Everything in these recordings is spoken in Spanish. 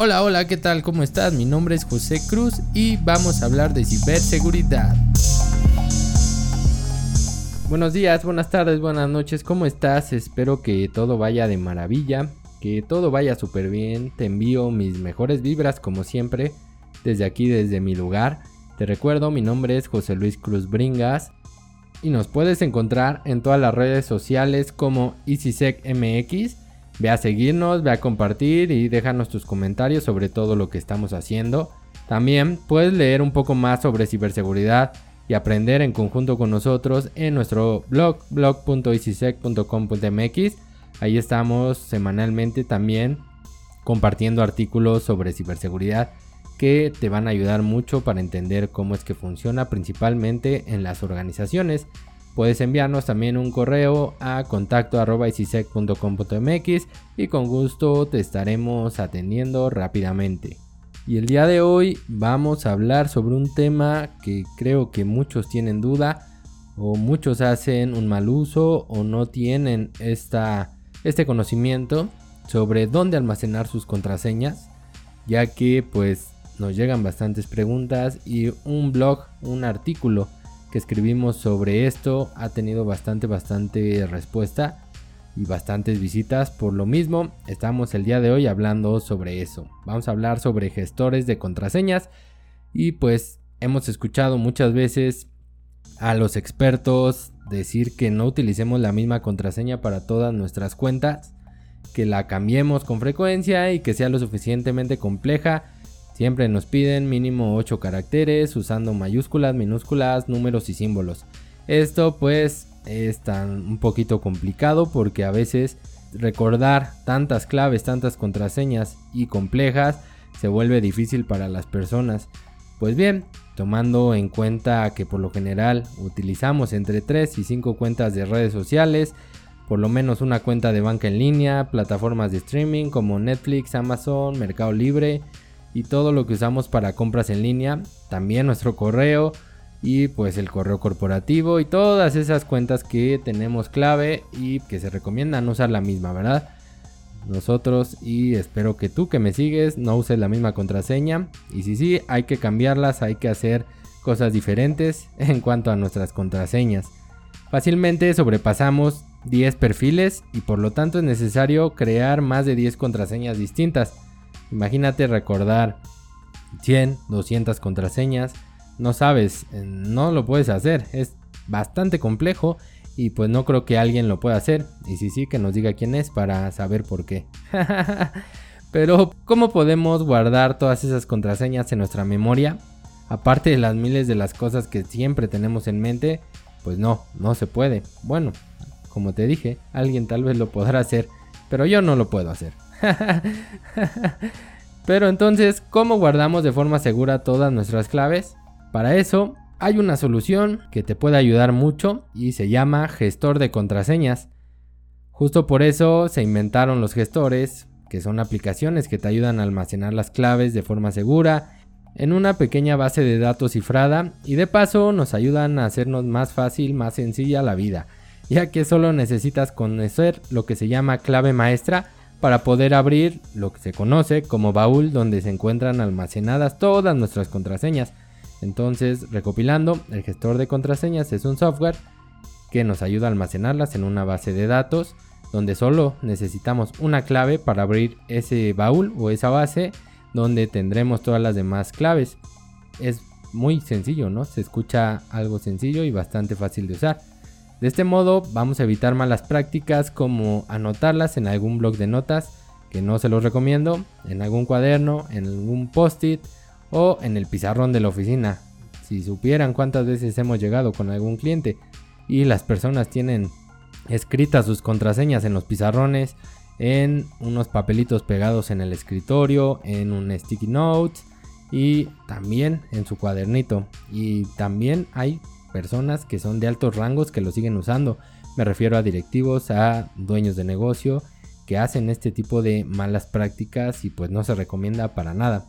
Hola, hola, ¿qué tal? ¿Cómo estás? Mi nombre es José Cruz y vamos a hablar de ciberseguridad. Buenos días, buenas tardes, buenas noches, ¿cómo estás? Espero que todo vaya de maravilla, que todo vaya súper bien. Te envío mis mejores vibras como siempre, desde aquí, desde mi lugar. Te recuerdo, mi nombre es José Luis Cruz Bringas y nos puedes encontrar en todas las redes sociales como EasySecMX Ve a seguirnos, ve a compartir y déjanos tus comentarios sobre todo lo que estamos haciendo. También puedes leer un poco más sobre ciberseguridad y aprender en conjunto con nosotros en nuestro blog blog.easysec.com.mx. Ahí estamos semanalmente también compartiendo artículos sobre ciberseguridad que te van a ayudar mucho para entender cómo es que funciona principalmente en las organizaciones Puedes enviarnos también un correo a contacto y con gusto te estaremos atendiendo rápidamente. Y el día de hoy vamos a hablar sobre un tema que creo que muchos tienen duda o muchos hacen un mal uso o no tienen esta, este conocimiento sobre dónde almacenar sus contraseñas, ya que pues nos llegan bastantes preguntas y un blog, un artículo que escribimos sobre esto ha tenido bastante, bastante respuesta y bastantes visitas. Por lo mismo, estamos el día de hoy hablando sobre eso. Vamos a hablar sobre gestores de contraseñas y pues hemos escuchado muchas veces a los expertos decir que no utilicemos la misma contraseña para todas nuestras cuentas, que la cambiemos con frecuencia y que sea lo suficientemente compleja Siempre nos piden mínimo 8 caracteres usando mayúsculas, minúsculas, números y símbolos. Esto pues es tan un poquito complicado porque a veces recordar tantas claves, tantas contraseñas y complejas se vuelve difícil para las personas. Pues bien, tomando en cuenta que por lo general utilizamos entre 3 y 5 cuentas de redes sociales, por lo menos una cuenta de banca en línea, plataformas de streaming como Netflix, Amazon, Mercado Libre, y todo lo que usamos para compras en línea, también nuestro correo y pues el correo corporativo y todas esas cuentas que tenemos clave y que se recomiendan usar la misma, ¿verdad? Nosotros y espero que tú que me sigues no uses la misma contraseña y si sí hay que cambiarlas, hay que hacer cosas diferentes en cuanto a nuestras contraseñas. Fácilmente sobrepasamos 10 perfiles y por lo tanto es necesario crear más de 10 contraseñas distintas. Imagínate recordar 100, 200 contraseñas. No sabes, eh, no lo puedes hacer. Es bastante complejo y pues no creo que alguien lo pueda hacer. Y si sí, que nos diga quién es para saber por qué. Pero, ¿cómo podemos guardar todas esas contraseñas en nuestra memoria? Aparte de las miles de las cosas que siempre tenemos en mente, pues no, no se puede. Bueno, como te dije, alguien tal vez lo podrá hacer, pero yo no lo puedo hacer. Pero entonces, ¿cómo guardamos de forma segura todas nuestras claves? Para eso, hay una solución que te puede ayudar mucho y se llama gestor de contraseñas. Justo por eso se inventaron los gestores, que son aplicaciones que te ayudan a almacenar las claves de forma segura en una pequeña base de datos cifrada y de paso nos ayudan a hacernos más fácil, más sencilla la vida, ya que solo necesitas conocer lo que se llama clave maestra para poder abrir lo que se conoce como baúl donde se encuentran almacenadas todas nuestras contraseñas. Entonces, recopilando, el gestor de contraseñas es un software que nos ayuda a almacenarlas en una base de datos donde solo necesitamos una clave para abrir ese baúl o esa base donde tendremos todas las demás claves. Es muy sencillo, ¿no? Se escucha algo sencillo y bastante fácil de usar. De este modo vamos a evitar malas prácticas como anotarlas en algún blog de notas, que no se los recomiendo, en algún cuaderno, en algún post-it o en el pizarrón de la oficina. Si supieran cuántas veces hemos llegado con algún cliente y las personas tienen escritas sus contraseñas en los pizarrones, en unos papelitos pegados en el escritorio, en un sticky note y también en su cuadernito. Y también hay personas que son de altos rangos que lo siguen usando. Me refiero a directivos, a dueños de negocio que hacen este tipo de malas prácticas y pues no se recomienda para nada.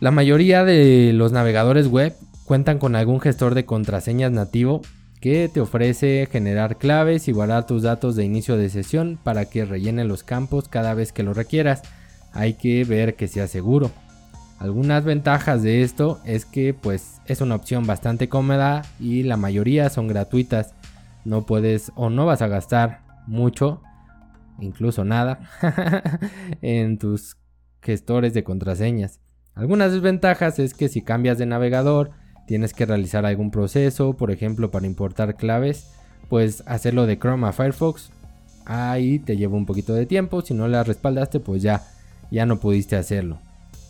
La mayoría de los navegadores web cuentan con algún gestor de contraseñas nativo que te ofrece generar claves y guardar tus datos de inicio de sesión para que rellene los campos cada vez que lo requieras. hay que ver que sea seguro. Algunas ventajas de esto es que pues es una opción bastante cómoda y la mayoría son gratuitas. No puedes o no vas a gastar mucho, incluso nada, en tus gestores de contraseñas. Algunas desventajas es que si cambias de navegador tienes que realizar algún proceso, por ejemplo para importar claves, pues hacerlo de Chrome a Firefox, ahí te lleva un poquito de tiempo, si no la respaldaste pues ya, ya no pudiste hacerlo.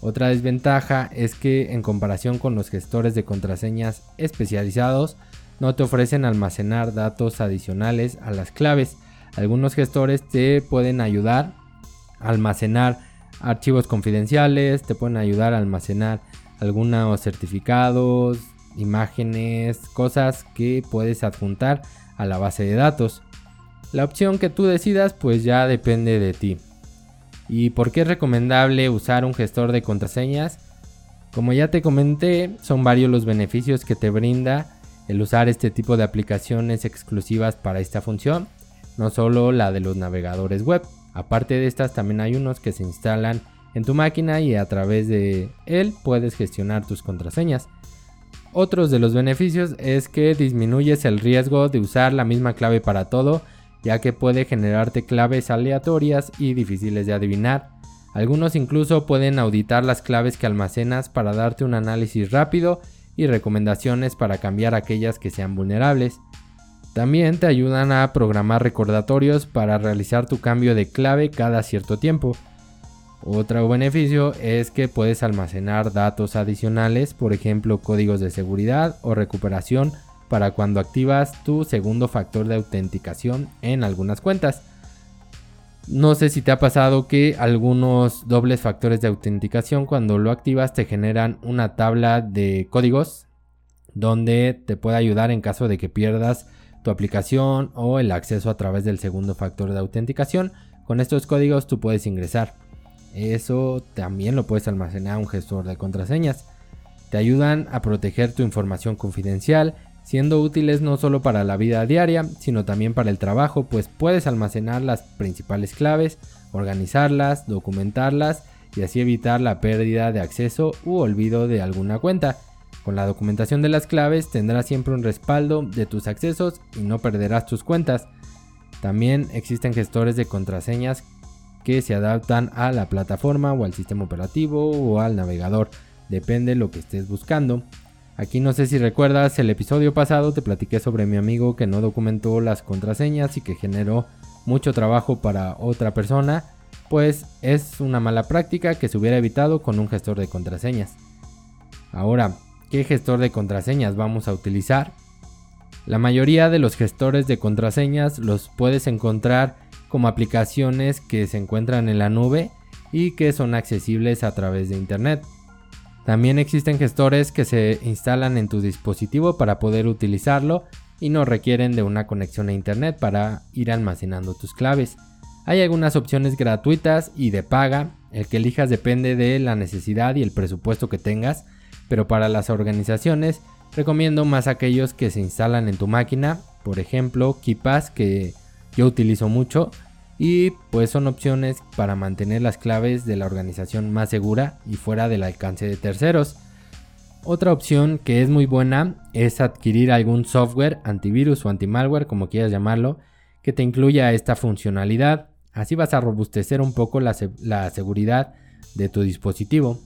Otra desventaja es que en comparación con los gestores de contraseñas especializados, no te ofrecen almacenar datos adicionales a las claves. Algunos gestores te pueden ayudar a almacenar archivos confidenciales, te pueden ayudar a almacenar algunos certificados, imágenes, cosas que puedes adjuntar a la base de datos. La opción que tú decidas pues ya depende de ti. ¿Y por qué es recomendable usar un gestor de contraseñas? Como ya te comenté, son varios los beneficios que te brinda el usar este tipo de aplicaciones exclusivas para esta función, no solo la de los navegadores web. Aparte de estas también hay unos que se instalan en tu máquina y a través de él puedes gestionar tus contraseñas. Otros de los beneficios es que disminuyes el riesgo de usar la misma clave para todo ya que puede generarte claves aleatorias y difíciles de adivinar. Algunos incluso pueden auditar las claves que almacenas para darte un análisis rápido y recomendaciones para cambiar aquellas que sean vulnerables. También te ayudan a programar recordatorios para realizar tu cambio de clave cada cierto tiempo. Otro beneficio es que puedes almacenar datos adicionales, por ejemplo códigos de seguridad o recuperación para cuando activas tu segundo factor de autenticación en algunas cuentas. No sé si te ha pasado que algunos dobles factores de autenticación cuando lo activas te generan una tabla de códigos donde te puede ayudar en caso de que pierdas tu aplicación o el acceso a través del segundo factor de autenticación. Con estos códigos tú puedes ingresar. Eso también lo puedes almacenar en un gestor de contraseñas. Te ayudan a proteger tu información confidencial siendo útiles no solo para la vida diaria, sino también para el trabajo, pues puedes almacenar las principales claves, organizarlas, documentarlas y así evitar la pérdida de acceso u olvido de alguna cuenta. Con la documentación de las claves tendrás siempre un respaldo de tus accesos y no perderás tus cuentas. También existen gestores de contraseñas que se adaptan a la plataforma o al sistema operativo o al navegador, depende de lo que estés buscando. Aquí no sé si recuerdas, el episodio pasado te platiqué sobre mi amigo que no documentó las contraseñas y que generó mucho trabajo para otra persona, pues es una mala práctica que se hubiera evitado con un gestor de contraseñas. Ahora, ¿qué gestor de contraseñas vamos a utilizar? La mayoría de los gestores de contraseñas los puedes encontrar como aplicaciones que se encuentran en la nube y que son accesibles a través de internet. También existen gestores que se instalan en tu dispositivo para poder utilizarlo y no requieren de una conexión a internet para ir almacenando tus claves. Hay algunas opciones gratuitas y de paga, el que elijas depende de la necesidad y el presupuesto que tengas, pero para las organizaciones recomiendo más aquellos que se instalan en tu máquina, por ejemplo KeePass que yo utilizo mucho y pues son opciones para mantener las claves de la organización más segura y fuera del alcance de terceros. Otra opción que es muy buena es adquirir algún software antivirus o antimalware, como quieras llamarlo, que te incluya esta funcionalidad. Así vas a robustecer un poco la, seguridad de tu dispositivo.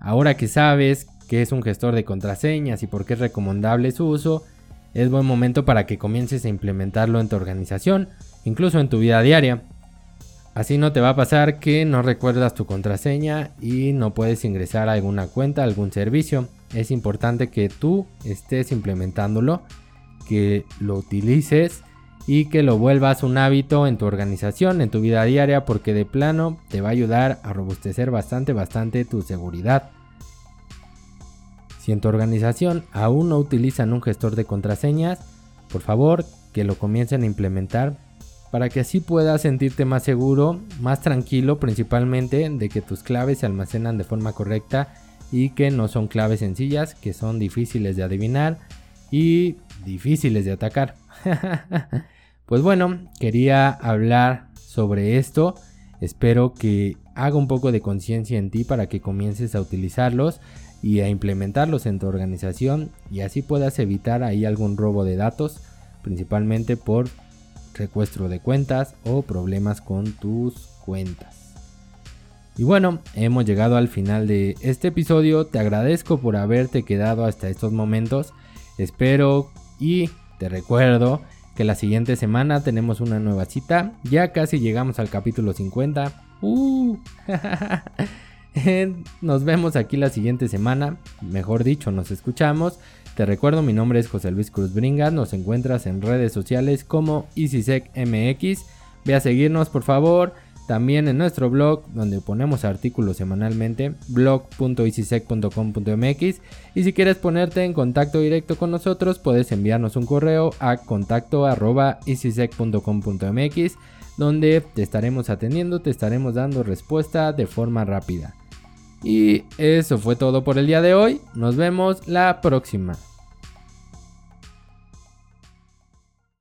Ahora que sabes qué es un gestor de contraseñas y por qué es recomendable su uso, es buen momento para que comiences a implementarlo en tu organización incluso en tu vida diaria. Así no te va a pasar que no recuerdas tu contraseña y no puedes ingresar a alguna cuenta, algún servicio. Es importante que tú estés implementándolo, que lo utilices y que lo vuelvas un hábito en tu organización, en tu vida diaria, porque de plano te va a ayudar a robustecer bastante, bastante tu seguridad. Si en tu organización aún no utilizan un gestor de contraseñas, por favor que lo comiencen a implementar para que así puedas sentirte más seguro, más tranquilo principalmente de que tus claves se almacenan de forma correcta y que no son claves sencillas, que son difíciles de adivinar y difíciles de atacar. pues bueno, quería hablar sobre esto Espero que haga un poco de conciencia en ti para que comiences a utilizarlos y a implementarlos en tu organización y así puedas evitar ahí algún robo de datos, principalmente por recuestro de cuentas o problemas con tus cuentas. Y bueno, hemos llegado al final de este episodio. Te agradezco por haberte quedado hasta estos momentos. Espero y te recuerdo que la siguiente semana tenemos una nueva cita. Ya casi llegamos al capítulo 50. Uh. nos vemos aquí la siguiente semana. Mejor dicho, nos escuchamos. Te recuerdo, mi nombre es José Luis Cruz Bringas. Nos encuentras en redes sociales como EasySecMX. Ve a seguirnos, por favor. También en nuestro blog, donde ponemos artículos semanalmente, blog.easysec.com.mx. Y si quieres ponerte en contacto directo con nosotros, puedes enviarnos un correo a contacto.easysec.com.mx, donde te estaremos atendiendo, te estaremos dando respuesta de forma rápida. Y eso fue todo por el día de hoy. Nos vemos la próxima.